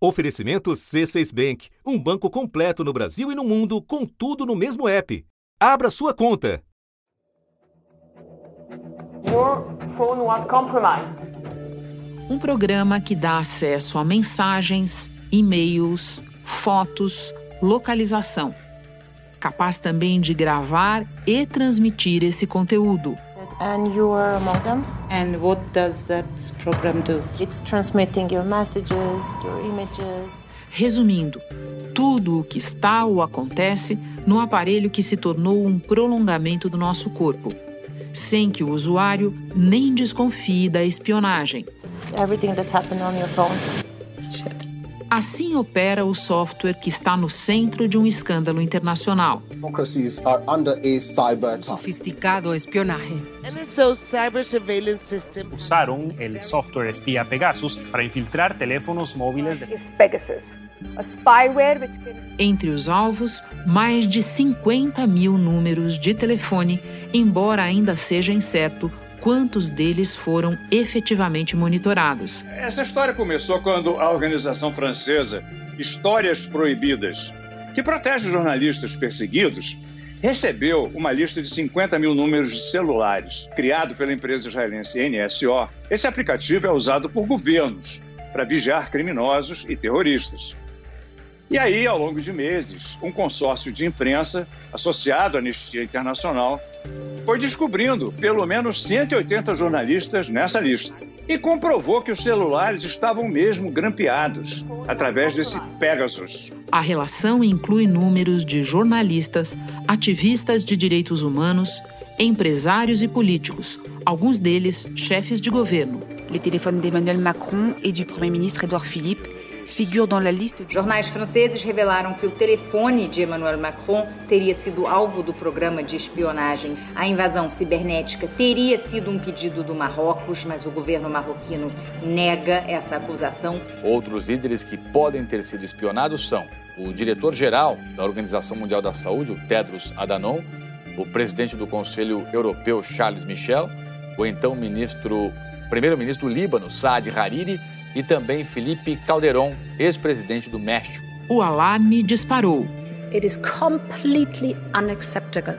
Oferecimento C6 Bank, um banco completo no Brasil e no mundo, com tudo no mesmo app. Abra sua conta. Your phone was compromised. Um programa que dá acesso a mensagens, e-mails, fotos, localização. Capaz também de gravar e transmitir esse conteúdo. And your modem? And what does that program do? It's transmitting your messages, your images. Resumindo, tudo o que está ou acontece no aparelho que se tornou um prolongamento do nosso corpo, sem que o usuário nem desconfie da espionagem. Everything that's happening on your phone. Assim opera o software que está no centro de um escândalo internacional. Democracies are under a cyber attack. Sofisticado espionaje. NSO Cyber Surveillance System. Usaron el software espía Pegasus para infiltrar teléfonos móviles de Pegasus, a spyware which can... Entre os alvos, mais de 50 mil números de telefone, embora ainda seja incerto quantos deles foram efetivamente monitorados. Essa história começou quando a organização francesa Histórias Proibidas, que protege jornalistas perseguidos, recebeu uma lista de 50 mil números de celulares, criado pela empresa israelense NSO. Esse aplicativo é usado por governos para vigiar criminosos e terroristas. E aí, ao longo de meses, um consórcio de imprensa associado à Anistia Internacional foi descobrindo pelo menos 180 jornalistas nessa lista e comprovou que os celulares estavam mesmo grampeados através desse Pegasus. A relação inclui números de jornalistas, ativistas de direitos humanos, empresários e políticos, alguns deles chefes de governo. Les téléphones d'Emmanuel Macron et du Premier ministre Edouard Philippe figurent dans la liste. Jornais franceses revelaram que o telefone de Emmanuel Macron teria sido alvo do programa de espionagem. A invasão cibernética teria sido um pedido do Marrocos, mas o governo marroquino nega essa acusação. Outros líderes que podem ter sido espionados são o diretor-geral da Organização Mundial da Saúde, o Tedros Adhanom, o presidente do Conselho Europeu, Charles Michel, o então ministro, primeiro-ministro do Líbano, Saad Hariri, e também Felipe Calderón, ex-presidente do México. O alarme disparou. It is completely unacceptable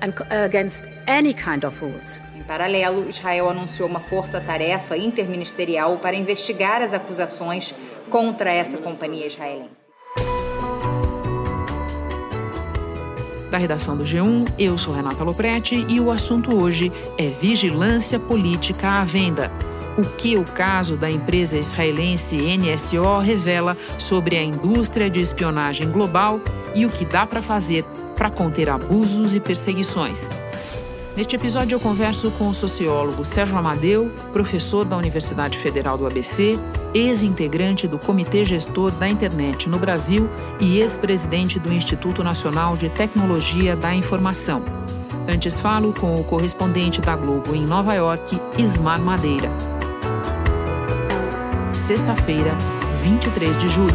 and against any kind of rules. Em paralelo, Israel anunciou uma força-tarefa interministerial para investigar as acusações contra essa companhia israelense. Da redação do G1, eu sou Renata Loprete e o assunto hoje é vigilância política à venda o que o caso da empresa israelense NSO revela sobre a indústria de espionagem global e o que dá para fazer para conter abusos e perseguições. Neste episódio, eu converso com o sociólogo Sérgio Amadeu, professor da Universidade Federal do ABC, ex-integrante do Comitê Gestor da Internet no Brasil e ex-presidente do Instituto Nacional de Tecnologia da Informação. Antes falo com o correspondente da Globo em Nova York, Ismar Madeira sexta-feira, 23 de julho.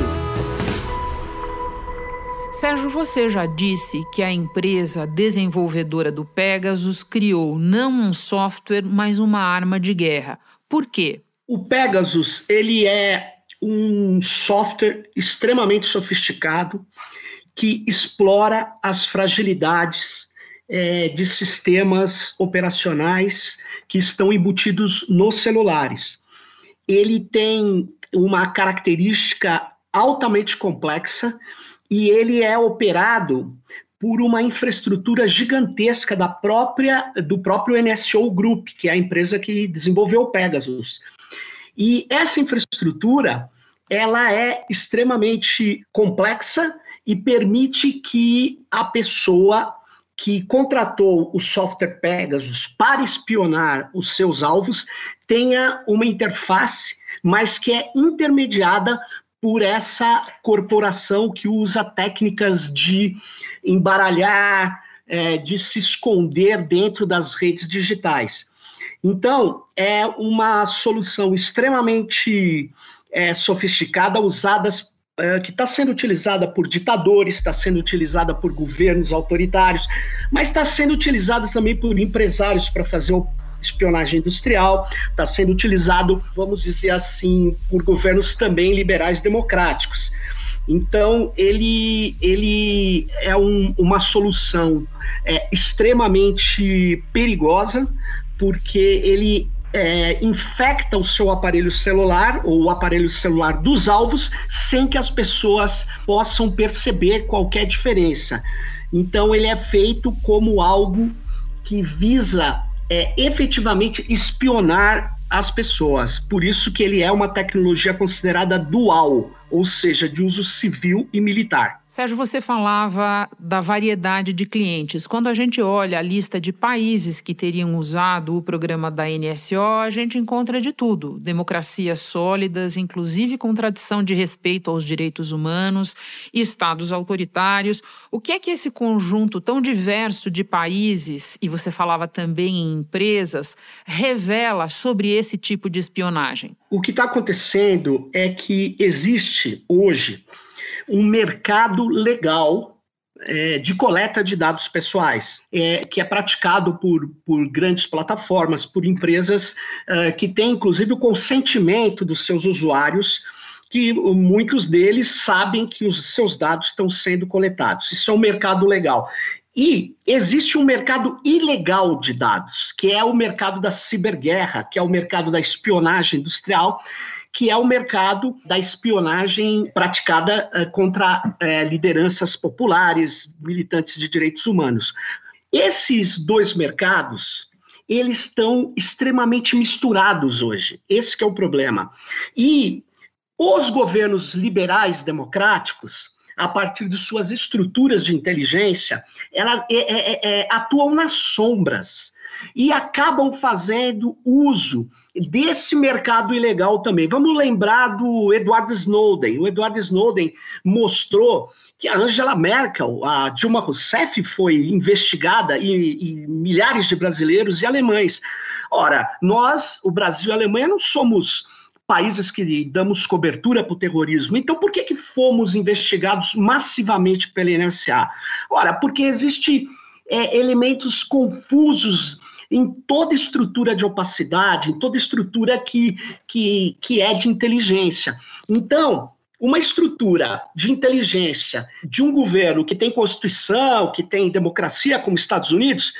Sérgio, você já disse que a empresa desenvolvedora do Pegasus criou não um software, mas uma arma de guerra. Por quê? O Pegasus, ele é um software extremamente sofisticado que explora as fragilidades é, de sistemas operacionais que estão embutidos nos celulares ele tem uma característica altamente complexa e ele é operado por uma infraestrutura gigantesca da própria do próprio NSO Group, que é a empresa que desenvolveu o Pegasus. E essa infraestrutura, ela é extremamente complexa e permite que a pessoa que contratou o software Pegasus para espionar os seus alvos tenha uma interface, mas que é intermediada por essa corporação que usa técnicas de embaralhar, é, de se esconder dentro das redes digitais. Então, é uma solução extremamente é, sofisticada, usada é, que está sendo utilizada por ditadores, está sendo utilizada por governos autoritários, mas está sendo utilizada também por empresários para fazer espionagem industrial, está sendo utilizado, vamos dizer assim, por governos também liberais democráticos. Então, ele, ele é um, uma solução é, extremamente perigosa, porque ele é, infecta o seu aparelho celular ou o aparelho celular dos alvos sem que as pessoas possam perceber qualquer diferença. Então, ele é feito como algo que visa é, efetivamente espionar as pessoas. Por isso que ele é uma tecnologia considerada dual, ou seja, de uso civil e militar. Sérgio, você falava da variedade de clientes. Quando a gente olha a lista de países que teriam usado o programa da NSO, a gente encontra de tudo: democracias sólidas, inclusive com tradição de respeito aos direitos humanos, estados autoritários. O que é que esse conjunto tão diverso de países, e você falava também em empresas, revela sobre esse tipo de espionagem? O que está acontecendo é que existe hoje um mercado legal é, de coleta de dados pessoais, é, que é praticado por, por grandes plataformas, por empresas é, que têm, inclusive, o consentimento dos seus usuários, que muitos deles sabem que os seus dados estão sendo coletados. Isso é um mercado legal. E existe um mercado ilegal de dados, que é o mercado da ciberguerra, que é o mercado da espionagem industrial, que é o mercado da espionagem praticada uh, contra uh, lideranças populares, militantes de direitos humanos. Esses dois mercados, eles estão extremamente misturados hoje. Esse é o problema. E os governos liberais democráticos, a partir de suas estruturas de inteligência, elas é, é, é, é atuam nas sombras e acabam fazendo uso desse mercado ilegal também. Vamos lembrar do Edward Snowden. O Edward Snowden mostrou que a Angela Merkel, a Dilma Rousseff foi investigada e, e milhares de brasileiros e alemães. Ora, nós, o Brasil e a Alemanha, não somos países que damos cobertura para o terrorismo. Então, por que, que fomos investigados massivamente pela NSA? Ora, porque existe é, elementos confusos em toda estrutura de opacidade, em toda estrutura que, que, que é de inteligência. Então, uma estrutura de inteligência de um governo que tem constituição, que tem democracia, como Estados Unidos,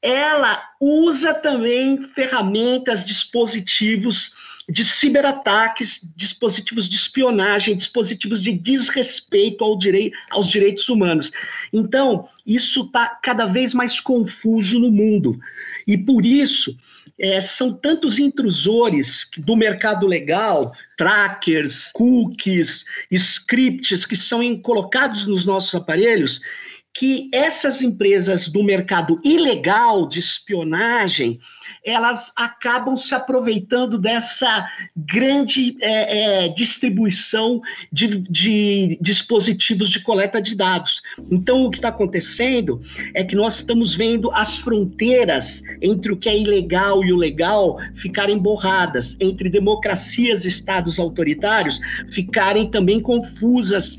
ela usa também ferramentas, dispositivos de ciberataques, dispositivos de espionagem, dispositivos de desrespeito ao direi aos direitos humanos. Então, isso está cada vez mais confuso no mundo. E por isso, é, são tantos intrusores do mercado legal, trackers, cookies, scripts que são colocados nos nossos aparelhos, que essas empresas do mercado ilegal de espionagem elas acabam se aproveitando dessa grande é, é, distribuição de, de, dispositivos de coleta de dados. Então, o que está acontecendo é que nós estamos vendo as fronteiras entre o que é ilegal e o legal ficarem borradas, entre democracias e estados autoritários ficarem também confusas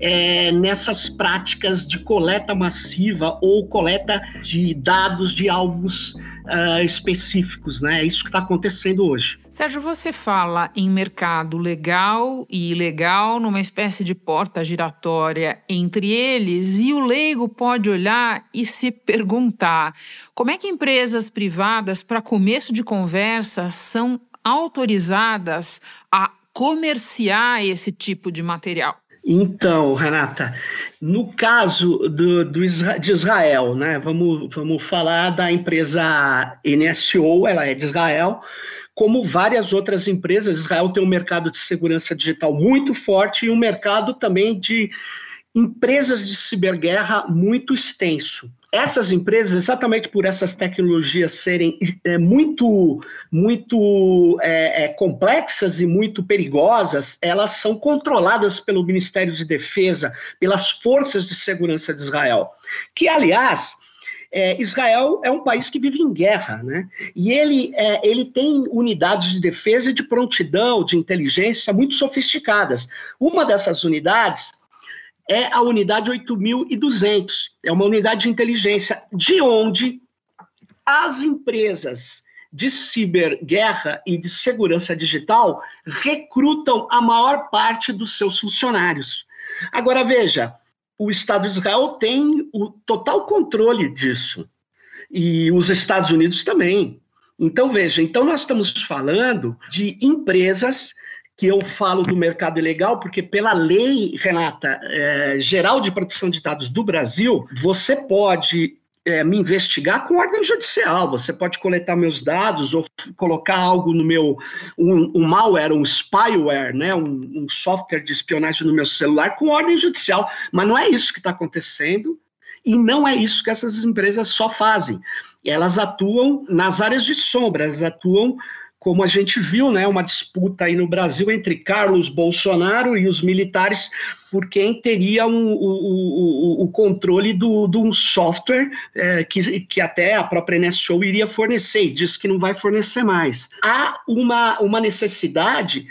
é, nessas práticas de coleta massiva ou coleta de dados de alvos uh, específicos, né? É isso que está acontecendo hoje. Sérgio, você fala em mercado legal e ilegal, numa espécie de porta giratória entre eles, e o leigo pode olhar e se perguntar: como é que empresas privadas, para começo de conversa, são autorizadas a comerciar esse tipo de material? Então, Renata, no caso do, do, de Israel, né, vamos, vamos falar da empresa NSO, ela é de Israel, como várias outras empresas, Israel tem um mercado de segurança digital muito forte e um mercado também de empresas de ciberguerra muito extenso essas empresas, exatamente por essas tecnologias serem é, muito, muito é, é, complexas e muito perigosas, elas são controladas pelo Ministério de Defesa, pelas forças de segurança de Israel, que, aliás, é, Israel é um país que vive em guerra, né? E ele, é, ele tem unidades de defesa e de prontidão, de inteligência muito sofisticadas. Uma dessas unidades é a unidade 8200. É uma unidade de inteligência de onde as empresas de ciberguerra e de segurança digital recrutam a maior parte dos seus funcionários. Agora, veja, o Estado de Israel tem o total controle disso. E os Estados Unidos também. Então, veja, então nós estamos falando de empresas que eu falo do mercado ilegal, porque pela lei, Renata, é, geral de proteção de dados do Brasil, você pode é, me investigar com ordem judicial. Você pode coletar meus dados ou colocar algo no meu, um, um malware, um spyware, né, um, um software de espionagem no meu celular com ordem judicial. Mas não é isso que está acontecendo e não é isso que essas empresas só fazem. Elas atuam nas áreas de sombra, elas atuam como a gente viu, né, uma disputa aí no Brasil entre Carlos Bolsonaro e os militares por quem teria um, o, o, o, controle de um software é, que, que até a própria NSO iria fornecer, e diz que não vai fornecer mais. Há uma, uma necessidade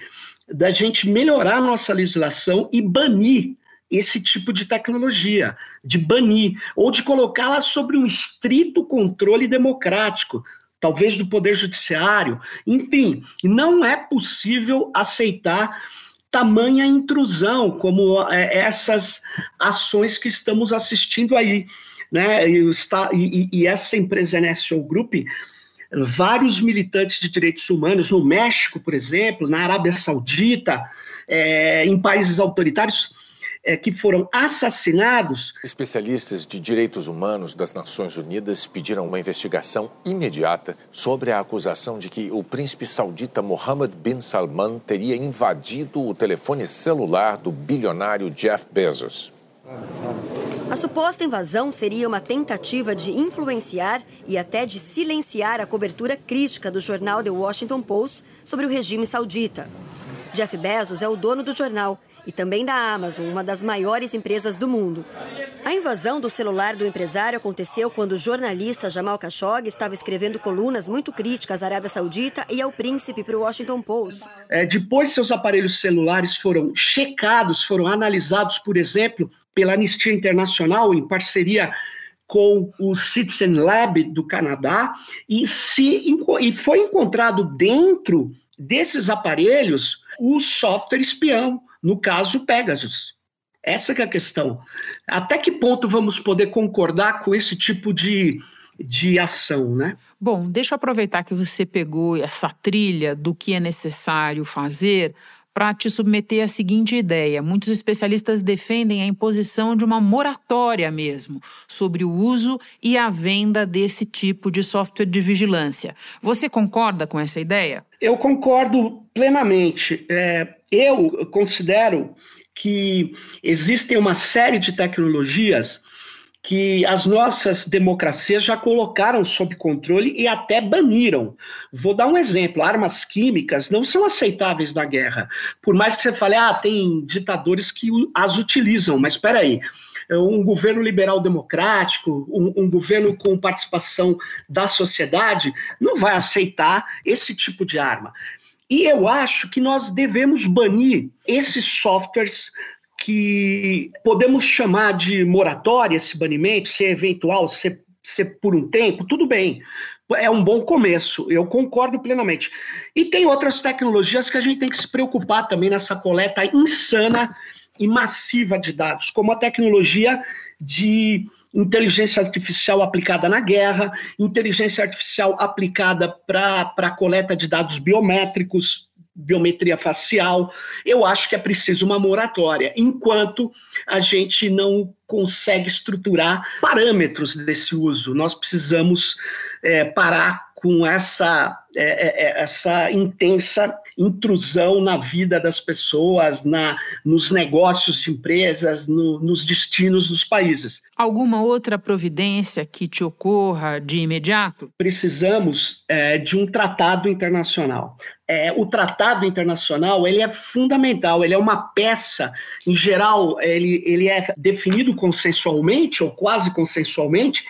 da gente melhorar a nossa legislação e banir esse tipo de tecnologia, de banir, ou de colocá-la sobre um estrito controle democrático, talvez do Poder Judiciário, enfim, não é possível aceitar tamanha intrusão como é, essas ações que estamos assistindo aí. Né? E, está, e, e essa empresa NSO Group, vários militantes de direitos humanos, no México, por exemplo, na Arábia Saudita, é, em países autoritários, é, que foram assassinados. Especialistas de direitos humanos das Nações Unidas pediram uma investigação imediata sobre a acusação de que o príncipe saudita Mohammed bin Salman teria invadido o telefone celular do bilionário Jeff Bezos. A suposta invasão seria uma tentativa de influenciar e até de silenciar a cobertura crítica do jornal The Washington Post sobre o regime saudita. Jeff Bezos é o dono do jornal e também da Amazon, uma das maiores empresas do mundo. A invasão do celular do empresário aconteceu quando o jornalista Jamal Khashoggi estava escrevendo colunas muito críticas à Arábia Saudita e ao príncipe para o Washington Post. É, depois, seus aparelhos celulares foram checados, foram analisados, por exemplo, pela Anistia Internacional, em parceria com o Citizen Lab do Canadá, e, se, e foi encontrado dentro desses aparelhos o software espião no caso Pegasus. Essa é a questão. Até que ponto vamos poder concordar com esse tipo de, de ação, né? Bom, deixa eu aproveitar que você pegou essa trilha do que é necessário fazer para te submeter à seguinte ideia. Muitos especialistas defendem a imposição de uma moratória mesmo sobre o uso e a venda desse tipo de software de vigilância. Você concorda com essa ideia? Eu concordo plenamente. É, eu considero que existem uma série de tecnologias que as nossas democracias já colocaram sob controle e até baniram. Vou dar um exemplo: armas químicas não são aceitáveis na guerra. Por mais que você fale, ah, tem ditadores que as utilizam, mas espera aí. Um governo liberal democrático, um, um governo com participação da sociedade, não vai aceitar esse tipo de arma. E eu acho que nós devemos banir esses softwares que podemos chamar de moratória, esse banimento, se é eventual, se, é, se é por um tempo, tudo bem. É um bom começo, eu concordo plenamente. E tem outras tecnologias que a gente tem que se preocupar também nessa coleta insana e massiva de dados, como a tecnologia de inteligência artificial aplicada na guerra, inteligência artificial aplicada para a coleta de dados biométricos, biometria facial. Eu acho que é preciso uma moratória, enquanto a gente não consegue estruturar parâmetros desse uso. Nós precisamos é, parar com essa, é, essa intensa intrusão na vida das pessoas, na, nos negócios de empresas, no, nos destinos dos países. Alguma outra providência que te ocorra de imediato? Precisamos é, de um tratado internacional. É, o tratado internacional ele é fundamental, ele é uma peça, em geral, ele, ele é definido consensualmente, ou quase consensualmente,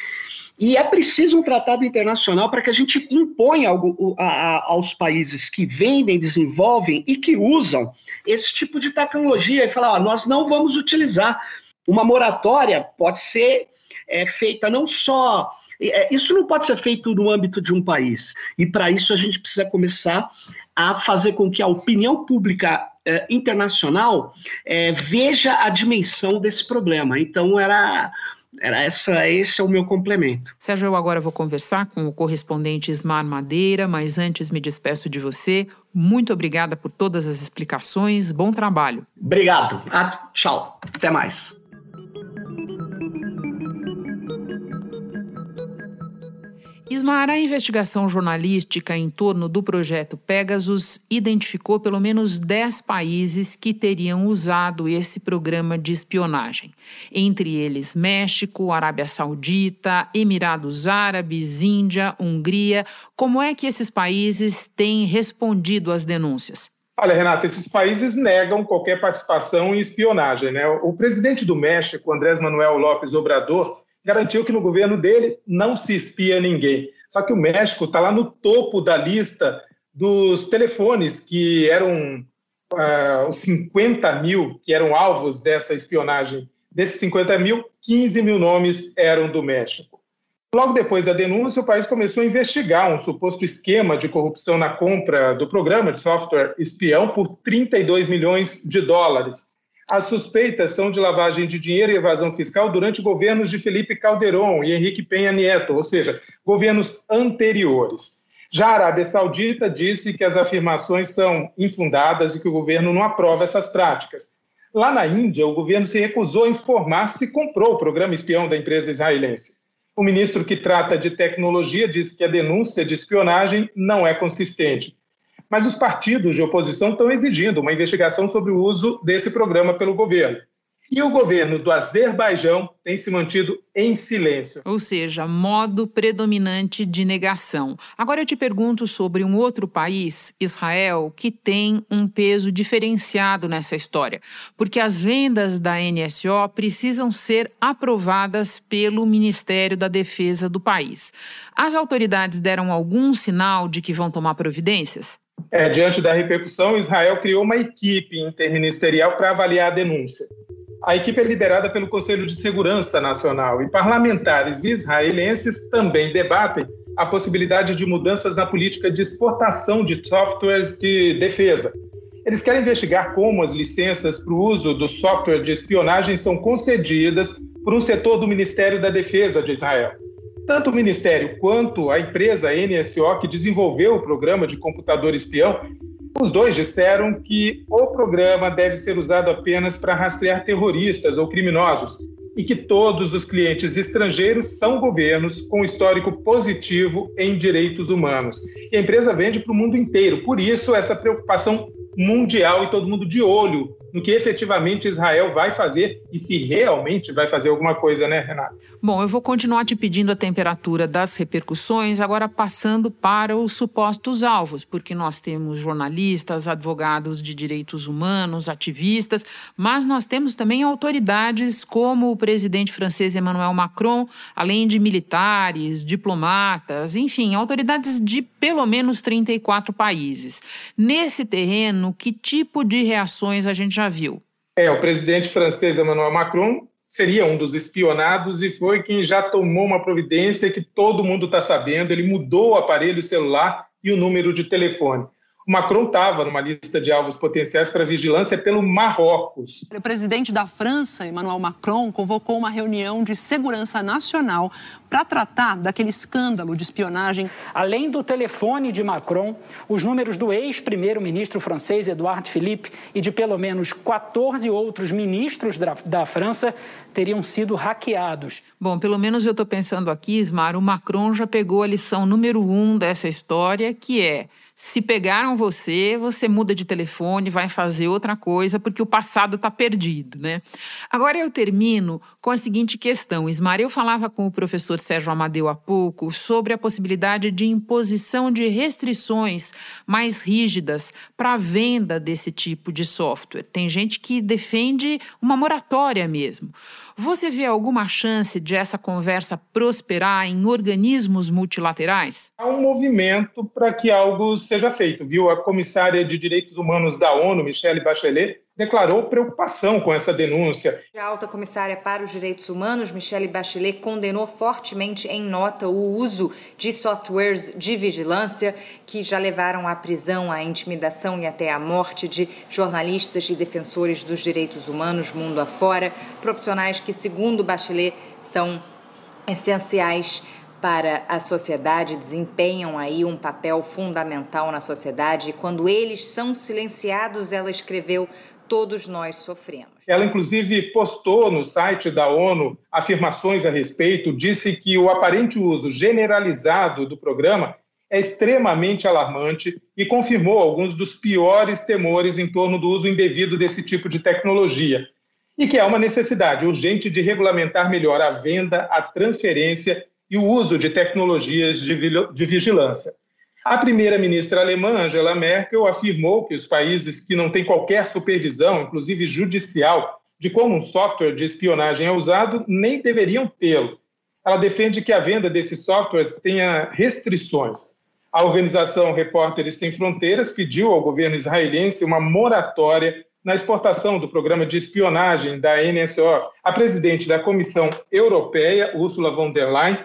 e é preciso um tratado internacional para que a gente imponha algo, a, a, aos países que vendem, desenvolvem e que usam esse tipo de tecnologia e falar: ó, nós não vamos utilizar. Uma moratória pode ser é, feita não só É, isso não pode ser feito no âmbito de um país. E para isso a gente precisa começar a fazer com que a opinião pública eh, internacional eh, veja a dimensão desse problema. Então era era essa, esse é o meu complemento. Sérgio, eu agora vou conversar com o correspondente Ismar Madeira, mas antes me despeço de você. Muito obrigada por todas as explicações. Bom trabalho. Obrigado. Ah, tchau. Até mais. Ismar, a investigação jornalística em torno do projeto Pegasus identificou pelo menos 10 países que teriam usado esse programa de espionagem. Entre eles, México, Arábia Saudita, Emirados Árabes, Índia, Hungria. Como é que esses países têm respondido às denúncias? Olha, Renata, esses países negam qualquer participação em espionagem. Né? O presidente do México, Andrés Manuel López Obrador, garantiu que no governo dele não se espia ninguém. Só que o México está lá no topo da lista dos telefones que eram uh, os 50 mil que eram alvos dessa espionagem. Desses 50 mil, 15 mil nomes eram do México. Logo depois da denúncia, o país começou a investigar um suposto esquema de corrupção na compra do programa de software espião por 32 milhões de dólares. As suspeitas são de lavagem de dinheiro e evasão fiscal durante governos de Felipe Calderón e Henrique Penha Nieto, ou seja, governos anteriores. Já a Arábia Saudita disse que as afirmações são infundadas e que o governo não aprova essas práticas. Lá na Índia, o governo se recusou a informar se comprou o programa espião da empresa israelense. O ministro que trata de tecnologia disse que a denúncia de espionagem não é consistente mas os partidos de oposição estão exigindo uma investigação sobre o uso desse programa pelo governo. E o governo do Azerbaijão tem se mantido em silêncio. Ou seja, modo predominante de negação. Agora eu te pergunto sobre um outro país, Israel, que tem um peso diferenciado nessa história. Porque as vendas da NSO precisam ser aprovadas pelo Ministério da Defesa do país. As autoridades deram algum sinal de que vão tomar providências? É, diante da repercussão, Israel criou uma equipe interministerial para avaliar a denúncia. A equipe é liderada pelo Conselho de Segurança Nacional e parlamentares israelenses também debatem a possibilidade de mudanças na política de exportação de softwares de defesa. Eles querem investigar como as licenças para o uso do software de espionagem são concedidas por um setor do Ministério da Defesa de Israel. Tanto o Ministério quanto a empresa NSO, que desenvolveu o programa de computador espião, os dois disseram que o programa deve ser usado apenas para rastrear terroristas ou criminosos e que todos os clientes estrangeiros são governos com histórico positivo em direitos humanos. E a empresa vende para o mundo inteiro, por isso essa preocupação mundial e todo mundo de olho no que efetivamente Israel vai fazer e se realmente vai fazer alguma coisa, né, Renato? Bom, eu vou continuar te pedindo a temperatura das repercussões, agora passando para os supostos alvos, porque nós temos jornalistas, advogados de direitos humanos, ativistas, mas nós temos também autoridades como o presidente francês Emmanuel Macron, além de militares, diplomatas, enfim, autoridades de pelo menos 34 países. Nesse terreno, que tipo de reações a gente já viu. É, o presidente francês Emmanuel Macron seria um dos espionados e foi quem já tomou uma providência que todo mundo está sabendo. Ele mudou o aparelho celular e o número de telefone. Macron estava numa lista de alvos potenciais para vigilância pelo Marrocos. O presidente da França, Emmanuel Macron, convocou uma reunião de segurança nacional para tratar daquele escândalo de espionagem. Além do telefone de Macron, os números do ex-primeiro-ministro francês Edouard Philippe e de pelo menos 14 outros ministros da, da França teriam sido hackeados. Bom, pelo menos eu estou pensando aqui, Ismar, o Macron já pegou a lição número um dessa história, que é se pegaram você, você muda de telefone, vai fazer outra coisa, porque o passado está perdido, né? Agora eu termino com a seguinte questão. Ismar, eu falava com o professor Sérgio Amadeu há pouco sobre a possibilidade de imposição de restrições mais rígidas para a venda desse tipo de software. Tem gente que defende uma moratória mesmo. Você vê alguma chance de essa conversa prosperar em organismos multilaterais? Há um movimento para que algo seja feito, viu? A comissária de Direitos Humanos da ONU, Michelle Bachelet, declarou preocupação com essa denúncia. A alta comissária para os direitos humanos, Michelle Bachelet, condenou fortemente em nota o uso de softwares de vigilância que já levaram à prisão, à intimidação e até à morte de jornalistas e defensores dos direitos humanos mundo afora, profissionais que, segundo Bachelet, são essenciais para a sociedade, desempenham aí um papel fundamental na sociedade. E quando eles são silenciados, ela escreveu, todos nós sofremos. Ela, inclusive, postou no site da ONU afirmações a respeito, disse que o aparente uso generalizado do programa é extremamente alarmante e confirmou alguns dos piores temores em torno do uso indevido desse tipo de tecnologia. E que há uma necessidade urgente de regulamentar melhor a venda, a transferência e o uso de tecnologias de vigilância. A primeira-ministra alemã, Angela Merkel, afirmou que os países que não têm qualquer supervisão, inclusive judicial, de como um software de espionagem é usado, nem deveriam tê-lo. Ela defende que a venda desses softwares tenha restrições. A organização Repórteres Sem Fronteiras pediu ao governo israelense uma moratória na exportação do programa de espionagem da NSO. A presidente da Comissão Europeia, Ursula von der Leyen,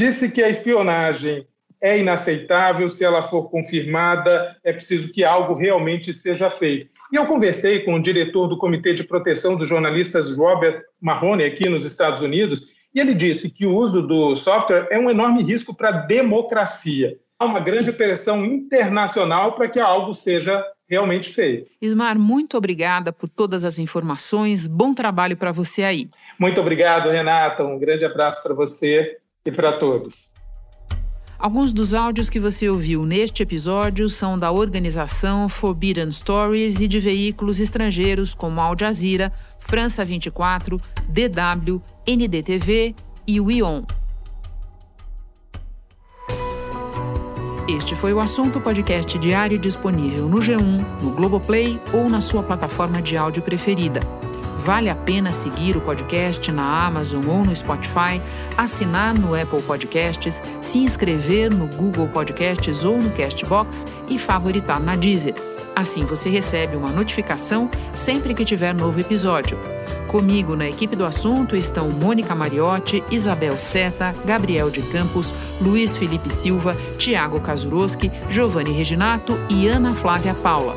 disse que a espionagem é inaceitável, se ela for confirmada, é preciso que algo realmente seja feito. E eu conversei com o diretor do Comitê de Proteção dos Jornalistas, Robert Mahoney, aqui nos Estados Unidos, e ele disse que o uso do software é um enorme risco para a democracia. Há uma grande pressão internacional para que algo seja realmente feito. Ismar, muito obrigada por todas as informações. Bom trabalho para você aí. Muito obrigado, Renata. Um grande abraço para você e para todos. Alguns dos áudios que você ouviu neste episódio são da organização Forbidden Stories e de veículos estrangeiros como Al Jazeera, França 24, DW, NDTV e o ION. Este foi o assunto podcast diário disponível no G1, no Globoplay ou na sua plataforma de áudio preferida. Vale a pena seguir o podcast na Amazon ou no Spotify, assinar no Apple Podcasts, se inscrever no Google Podcasts ou no Castbox e favoritar na Deezer. Assim você recebe uma notificação sempre que tiver novo episódio. Comigo na equipe do assunto estão Mônica Mariotti, Isabel Seta, Gabriel de Campos, Luiz Felipe Silva, Tiago Kazuroski, Giovanni Reginato e Ana Flávia Paula.